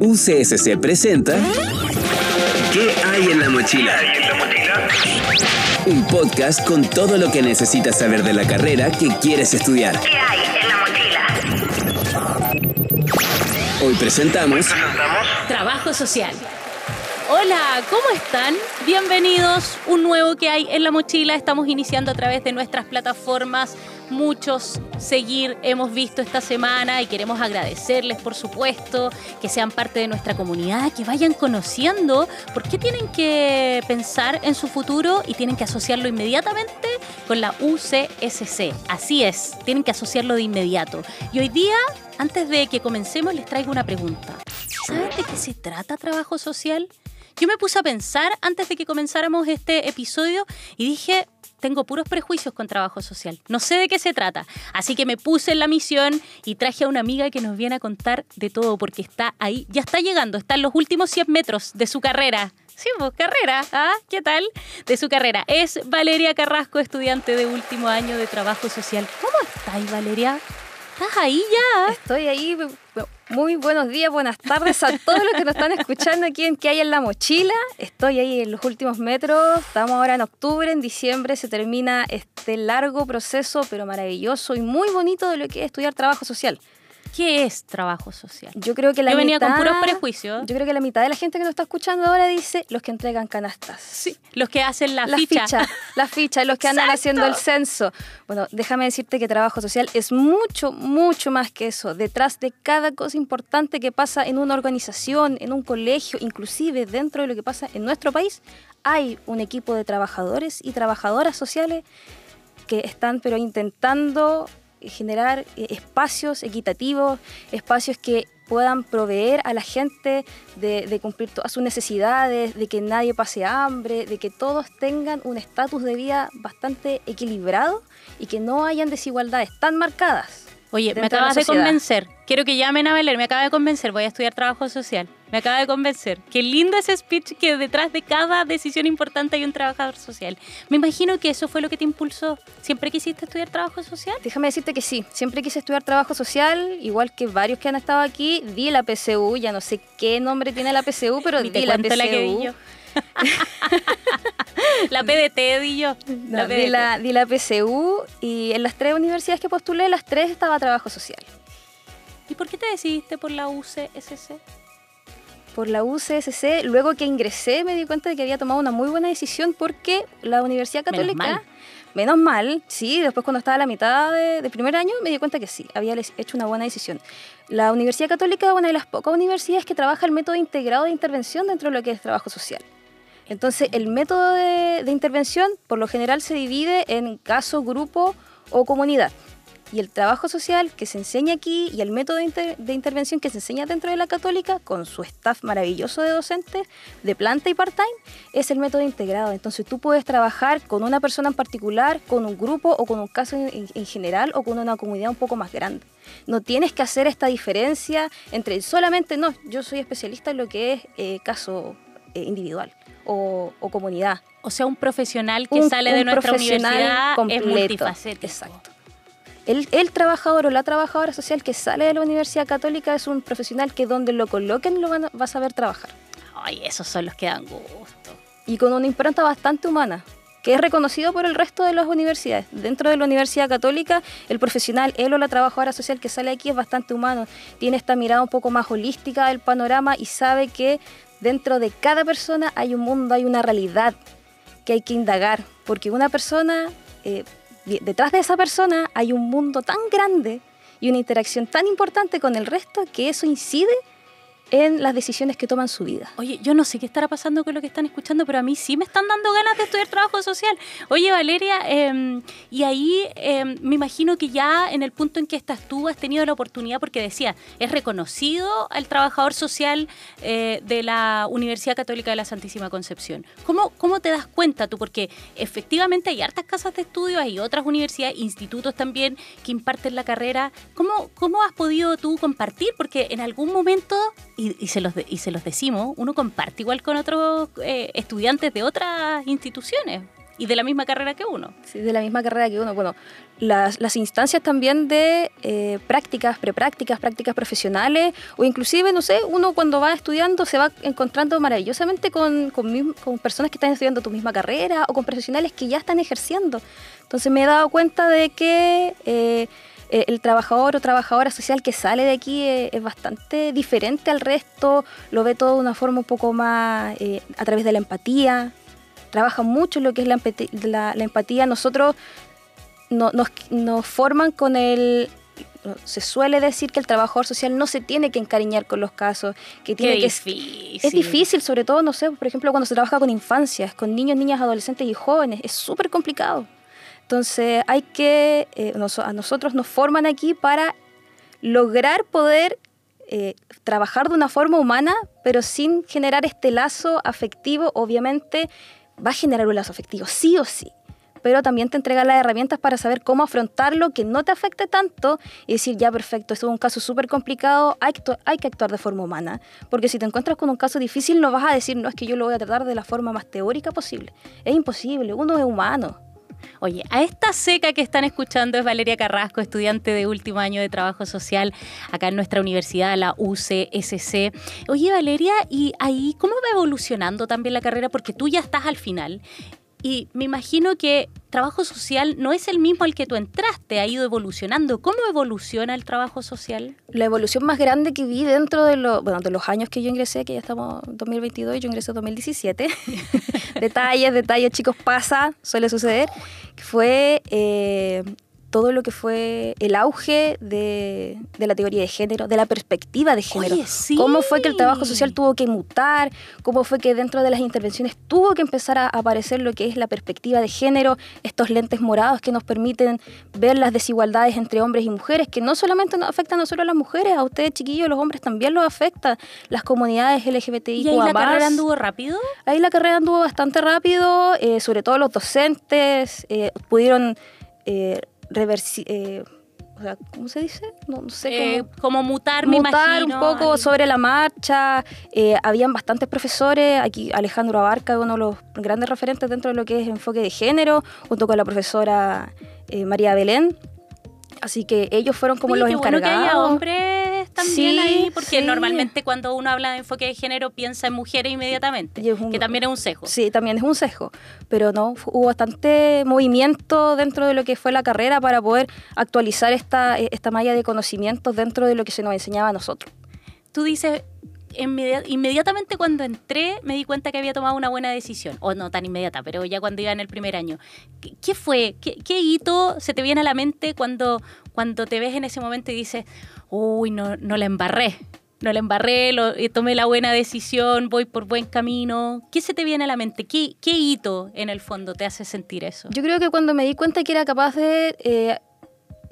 UCSC presenta ¿Qué hay en la mochila? Un podcast con todo lo que necesitas saber de la carrera que quieres estudiar. ¿Qué hay en la mochila? Hoy presentamos Trabajo social. Hola, ¿cómo están? Bienvenidos. Un nuevo que hay en la mochila. Estamos iniciando a través de nuestras plataformas. Muchos seguir hemos visto esta semana y queremos agradecerles, por supuesto, que sean parte de nuestra comunidad, que vayan conociendo por qué tienen que pensar en su futuro y tienen que asociarlo inmediatamente con la UCSC. Así es, tienen que asociarlo de inmediato. Y hoy día, antes de que comencemos, les traigo una pregunta. ¿Saben de qué se trata trabajo social? Yo me puse a pensar antes de que comenzáramos este episodio y dije, tengo puros prejuicios con trabajo social. No sé de qué se trata. Así que me puse en la misión y traje a una amiga que nos viene a contar de todo porque está ahí, ya está llegando, está en los últimos 100 metros de su carrera. Sí, pues carrera, ¿ah? ¿Qué tal? De su carrera. Es Valeria Carrasco, estudiante de último año de trabajo social. ¿Cómo estás, Valeria? ¿Estás ahí ya? Estoy ahí. Muy buenos días, buenas tardes a todos los que nos están escuchando aquí en ¿Qué hay en la mochila? Estoy ahí en los últimos metros. Estamos ahora en octubre, en diciembre se termina este largo proceso, pero maravilloso y muy bonito de lo que es estudiar trabajo social. ¿Qué es trabajo social? Yo creo que la Yo venía mitad, con puros prejuicios. Yo creo que la mitad de la gente que nos está escuchando ahora dice los que entregan canastas. Sí, los que hacen la, la ficha. ficha, la ficha, los que andan Exacto. haciendo el censo. Bueno, déjame decirte que trabajo social es mucho, mucho más que eso. Detrás de cada cosa importante que pasa en una organización, en un colegio, inclusive dentro de lo que pasa en nuestro país, hay un equipo de trabajadores y trabajadoras sociales que están pero intentando generar eh, espacios equitativos, espacios que puedan proveer a la gente de, de cumplir todas sus necesidades, de que nadie pase hambre, de que todos tengan un estatus de vida bastante equilibrado y que no hayan desigualdades tan marcadas. Oye, me de acabas de sociedad. convencer. Quiero que llamen a Valer, me acaba de convencer. Voy a estudiar trabajo social. Me acaba de convencer. Qué lindo ese speech que detrás de cada decisión importante hay un trabajador social. Me imagino que eso fue lo que te impulsó. ¿Siempre quisiste estudiar trabajo social? Déjame decirte que sí, siempre quise estudiar trabajo social, igual que varios que han estado aquí, di la PCU, ya no sé qué nombre tiene la PCU, pero Ni di la PCU. la que di yo. la PDT di yo. No, La di, la, di la PCU y en las tres universidades que postulé, las tres estaba trabajo social. ¿Y por qué te decidiste por la UCSC? Por la UCSC, luego que ingresé me di cuenta de que había tomado una muy buena decisión porque la Universidad Menos Católica, mal. menos mal, sí, después cuando estaba a la mitad de, de primer año me di cuenta que sí, había hecho una buena decisión. La Universidad Católica es una de las pocas universidades que trabaja el método integrado de intervención dentro de lo que es trabajo social. Entonces, el método de, intervención por lo general se divide en caso, grupo o comunidad. Y el trabajo social que se enseña aquí y el método de, inter- de intervención que se enseña dentro de la católica, con su staff maravilloso de docentes, de planta y part-time, es el método integrado. Entonces tú puedes trabajar con una persona en particular, con un grupo o con un caso en, en general o con una comunidad un poco más grande. No tienes que hacer esta diferencia entre solamente, no, yo soy especialista en lo que es eh, caso eh, individual o, o comunidad. O sea, un profesional que Un- sale de nuestra universidad es multifacético. Exacto. El, el trabajador o la trabajadora social que sale de la Universidad Católica es un profesional que donde lo coloquen lo van a- va a saber trabajar. Ay, esos son los que dan gusto. Y con una impronta bastante humana, que es reconocido por el resto de las universidades. Dentro de la Universidad Católica, el profesional, él o la trabajadora social que sale aquí es bastante humano. Tiene esta mirada un poco más holística del panorama y sabe que dentro de cada persona hay un mundo, hay una realidad que hay que indagar. Porque una persona, eh, de- detrás de esa persona hay un mundo tan grande y una interacción tan importante con el resto que eso incide en las decisiones que toman su vida. Oye, yo no sé qué estará pasando con lo que están escuchando, pero a mí sí me están dando ganas de estudiar trabajo social. Oye, Valeria, eh, y ahí eh, me imagino que ya en el punto en que estás tú has tenido la oportunidad, porque decía, es reconocido el trabajador social eh, de la Universidad Católica de la Santísima Concepción. ¿Cómo, ¿Cómo te das cuenta tú? Porque efectivamente hay hartas casas de estudio, hay otras universidades, institutos también que imparten la carrera. ¿Cómo, cómo has podido tú compartir? Porque en algún momento y, y se los de- y se los decimos, uno comparte igual con otros eh, estudiantes de otras instituciones. y de la misma carrera que uno. Sí, de la misma carrera que uno. Bueno, las, las instancias también de eh, prácticas, preprácticas, prácticas profesionales, o inclusive, no sé, uno cuando va estudiando se va encontrando maravillosamente con, con, con personas que están estudiando tu misma carrera o con profesionales que ya están ejerciendo. Entonces me he dado cuenta de que eh, eh, el trabajador o trabajadora social que sale de aquí eh, es bastante diferente al resto, lo ve todo de una forma un poco más eh, a través de la empatía, trabaja mucho lo que es la- la empatía. Nosotros no- nos, nos forman con el... Se suele decir que el trabajador social no se tiene que encariñar con los casos, que tiene Qué que... difícil. Es difícil, sobre todo, no sé, por ejemplo, cuando se trabaja con infancias, con niños, niñas, adolescentes y jóvenes, es súper complicado. Entonces hay que, eh, nos- a nosotros nos forman aquí para lograr poder eh, trabajar de una forma humana, pero sin generar este lazo afectivo, obviamente va a generar un lazo afectivo, sí o sí. Pero también te entrega las herramientas para saber cómo afrontarlo, que no te afecte tanto y decir, ya perfecto, esto es un caso súper complicado, hay hay que actuar de forma humana. Porque si te encuentras con un caso difícil, no vas a decir, no es que yo lo voy a tratar de la forma más teórica posible. Es imposible, uno es humano. Oye, a esta seca que están escuchando es Valeria Carrasco, estudiante de último año de trabajo social acá en nuestra universidad, la UCSC. Oye, Valeria, ¿y ahí cómo va evolucionando también la carrera? Porque tú ya estás al final. Y me imagino que trabajo social no es el mismo al que tú entraste, ha ido evolucionando. ¿Cómo evoluciona el trabajo social? La evolución más grande que vi dentro de, los bueno, de los años que yo ingresé, que ya estamos en 2022, yo ingresé en 2017. detalles, detalles, chicos, pasa, suele suceder. Fue eh, todo lo que fue el auge de, de la teoría de género, de la perspectiva de género. Oye, sí. Cómo fue que el trabajo social tuvo que mutar, cómo fue que dentro de las intervenciones tuvo que empezar a aparecer lo que es la perspectiva de género, estos lentes morados que nos permiten ver las desigualdades entre hombres y mujeres, que no solamente nos afectan no solo a las mujeres, a ustedes chiquillos, los hombres también los afecta, las comunidades LGBTI. ¿Y ahí la carrera anduvo rápido? Ahí la carrera anduvo bastante rápido, eh, sobre todo los docentes eh, pudieron eh, reversi- eh, o sea, ¿cómo se dice? No, no sé Eh, cómo como mutar, me mutar un poco sobre la marcha. eh, habían bastantes profesores. Aquí Alejandro Abarca, uno de los grandes referentes dentro de lo que es enfoque de género, junto con la profesora eh, María Belén. Así que ellos fueron como los qué bueno que haya encargados. hombres también Sí, ahí, porque sí. normalmente cuando uno habla de enfoque de género piensa en mujeres inmediatamente, un- que también es un sesgo. Sí, también es un sesgo, pero no, hubo bastante movimiento dentro de lo que fue la carrera para poder actualizar esta, eh, esta malla de conocimientos dentro de lo que se nos enseñaba a nosotros. Tú dices, inmediatamente cuando entré me di cuenta que había tomado una buena decisión, o no tan inmediata, pero ya cuando iba en el primer año. ¿Qué, qué fue? ¿Qué, qué hito se te viene a la mente cuando, cuando te ves en ese momento y dices, uy, no, no la embarré? No la embarré, lo- tomé la buena decisión, voy por buen camino. ¿Qué se te viene a la mente? ¿Qué, qué hito en el fondo te hace sentir eso? Yo creo que cuando me di cuenta que era capaz de eh,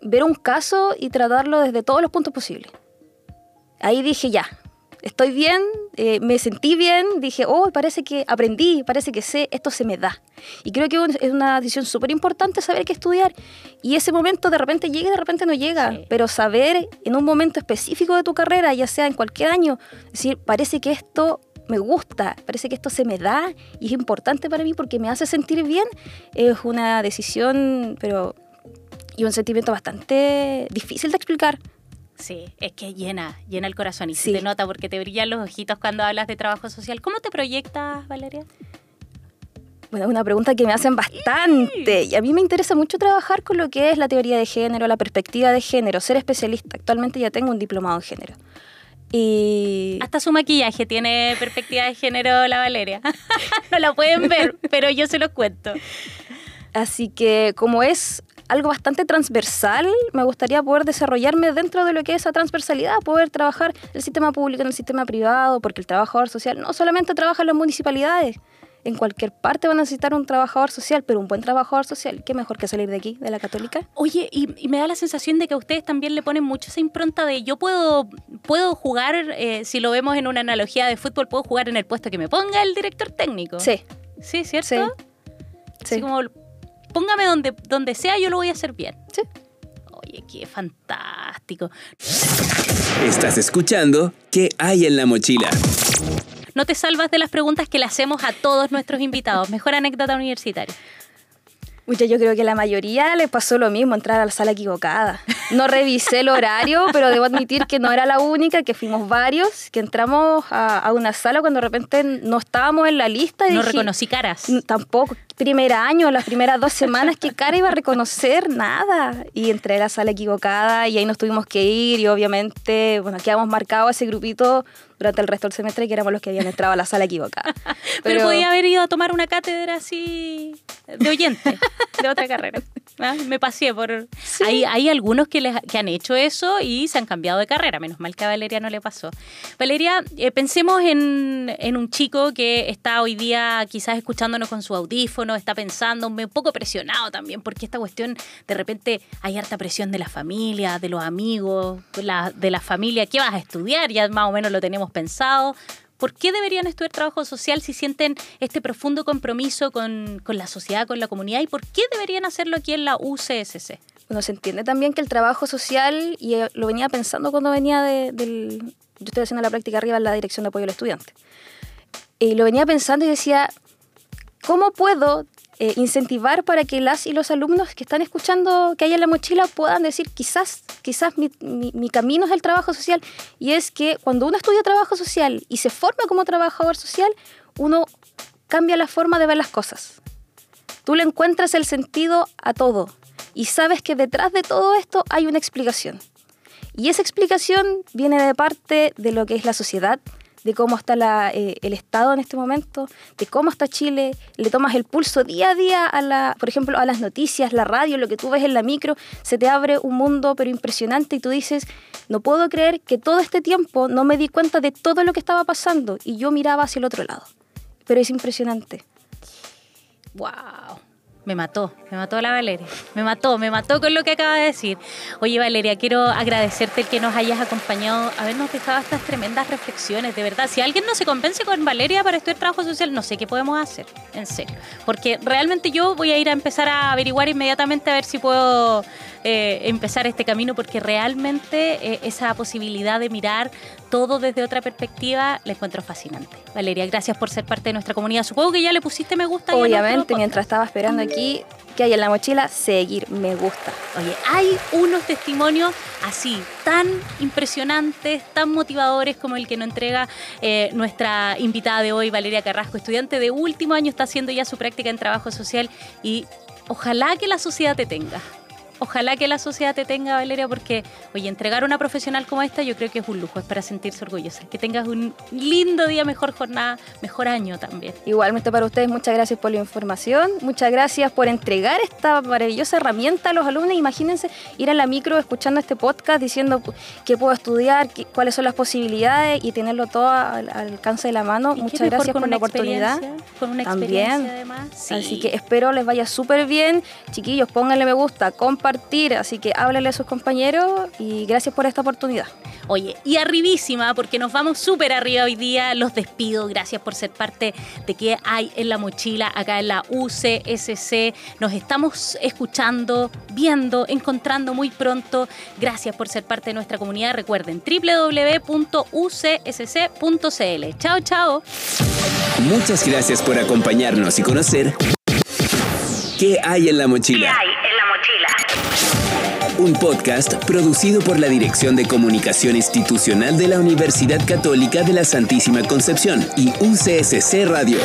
ver un caso y tratarlo desde todos los puntos posibles. Ahí dije, ya, estoy bien, eh, me sentí bien, dije, oh, parece que aprendí, parece que sé, esto se me da. Y creo que es una decisión súper importante saber qué estudiar. Y ese momento de repente llega y de repente no llega. Sí. Pero saber en un momento específico de tu carrera, ya sea en cualquier año, decir, parece que esto me gusta, parece que esto se me da y es importante para mí porque me hace sentir bien, es una decisión, pero y un sentimiento bastante difícil de explicar. Sí, es que llena, llena el corazón y Sí. se te nota porque te brillan los ojitos cuando hablas de trabajo social. ¿Cómo te proyectas, Valeria? Bueno, es una pregunta que me hacen bastante. Y a mí me interesa mucho trabajar con lo que es la teoría de género, la perspectiva de género, ser especialista. Actualmente ya tengo un diplomado en género. Y Hasta su maquillaje tiene perspectiva de género la Valeria. no la pueden ver, pero yo se los cuento. así que como es algo bastante transversal, me gustaría poder desarrollarme dentro de lo que es esa transversalidad, poder trabajar el sistema público, en el sistema privado, porque el trabajador social no solamente trabaja en las municipalidades, en cualquier parte van a necesitar un trabajador social, pero un buen trabajador social, qué mejor que salir de aquí, de la católica. Oye, y, y me da la sensación de que a ustedes también le ponen mucho esa impronta de yo puedo, puedo jugar, eh, si lo vemos en una analogía de fútbol, puedo jugar en el puesto que me ponga el director técnico. Sí, Sí, ¿cierto? Sí. Así sí. como, póngame donde, donde sea, yo lo voy a hacer bien. Sí. Oye, qué fantástico. Estás escuchando ¿Qué hay en la mochila? No te salvas de las preguntas que le hacemos a todos nuestros invitados. Mejor anécdota universitaria. Mucha, yo creo que la mayoría le pasó lo mismo, entrar a la sala equivocada. No revisé el horario, pero debo admitir que no era la única, que fuimos varios, que entramos a, a una sala cuando de repente no estábamos en la lista. Y No dije, reconocí caras. "N- Tampoco. Primer año, las primeras dos semanas, ¿qué cara iba a reconocer? Nada. Y entré a la sala equivocada y ahí nos tuvimos que ir y obviamente, bueno, quedamos marcados ese grupito durante el resto del semestre que éramos los que habían entrado a la sala equivocada. Pero, podía haber ido a tomar una cátedra así de oyente de otra carrera. ¿ah? Me pasé por... Hay, hay algunos que, les, que han hecho eso y se han cambiado de carrera. Menos mal que a Valeria no le pasó. Valeria, eh, pensemos en, en un chico que está hoy día quizás escuchándonos con su audífono, está pensando, un poco presionado también, porque esta cuestión de repente hay harta presión de la familia, de los amigos, de la familia. ¿Qué vas a estudiar? Ya más o menos lo tenemos pensado. ¿Por qué deberían estudiar trabajo social si sienten este profundo compromiso con, con la sociedad, con la comunidad? ¿Y por qué deberían hacerlo aquí en la UCSC? Bueno, se entiende también que el trabajo social, y eh, lo venía pensando cuando venía de- del... Yo estoy haciendo la práctica arriba en la Dirección de Apoyo al Estudiante. Y lo venía pensando y decía, ¿cómo puedo eh, incentivar para que las y los alumnos que están escuchando que hay en la mochila puedan decir, quizás, quizás mi, mi- mi camino es el trabajo social? Y es que cuando uno estudia trabajo social y se forma como trabajador social, uno cambia la forma de ver las cosas. Tú le encuentras el sentido a todo y sabes que detrás de todo esto hay una explicación. Y esa explicación viene de parte de lo que es la sociedad, de cómo está eh, el Estado en este momento, de cómo está Chile. Le tomas el pulso día a día a la, por ejemplo, a las noticias, la radio, lo que tú ves en la micro, se te abre un mundo pero impresionante y tú dices, no puedo creer que todo este tiempo no me di cuenta de todo lo que estaba pasando y yo miraba hacia el otro lado. Pero es impresionante. ¡Wow! Me mató, me mató la Valeria. Me mató, me mató con lo que acaba de decir. Oye, Valeria, quiero agradecerte el que nos hayas acompañado, habernos dejado estas tremendas reflexiones, de verdad. Si alguien no se convence con Valeria para estudiar trabajo social, no sé qué podemos hacer, en serio. Porque realmente yo voy a ir a empezar a averiguar inmediatamente a ver si puedo eh, empezar este camino, porque realmente eh, esa posibilidad de mirar todo desde otra perspectiva la encuentro fascinante. Valeria, gracias por ser parte de nuestra comunidad. Supongo que ya le pusiste me gusta. Obviamente, mientras estaba esperando aquí, que hay en la mochila? Seguir, me gusta. Oye, hay unos testimonios así, tan impresionantes, tan motivadores como el que nos entrega eh, nuestra invitada de hoy, Valeria Carrasco, estudiante de último año, está haciendo ya su práctica en trabajo social y ojalá que la sociedad te tenga. Ojalá que la sociedad te tenga, Valeria, porque, oye, entregar una profesional como esta yo creo que es un lujo, es para sentirse orgullosa. Que tengas un lindo día, mejor jornada, mejor año también. Igualmente para ustedes, muchas gracias por la información, muchas gracias por entregar esta maravillosa herramienta a los alumnos. Imagínense ir a la micro escuchando este podcast diciendo qué puedo estudiar, qué- cuáles son las posibilidades y tenerlo todo al, al alcance de la mano. ¿Y qué Muchas gracias por la oportunidad. Con una También. experiencia además. Sí. Así que espero les vaya súper bien. Chiquillos, pónganle me gusta, compartir. Así que háblenle a sus compañeros y gracias por esta oportunidad. Oye, y arribísima, porque nos vamos súper arriba hoy día. Los despido. Gracias por ser parte de qué hay en la mochila acá en la UCSC. Nos estamos escuchando, viendo, encontrando muy pronto. Gracias por ser parte de nuestra comunidad. Recuerden www.ucsc.cl. Chao, chao. Muchas gracias por acompañarnos y conocer ¿Qué hay en la ¿Qué mochila? hay en la mochila? Un podcast producido por la Dirección de Comunicación Institucional de la Universidad Católica de la Santísima Concepción y UCSC Radio.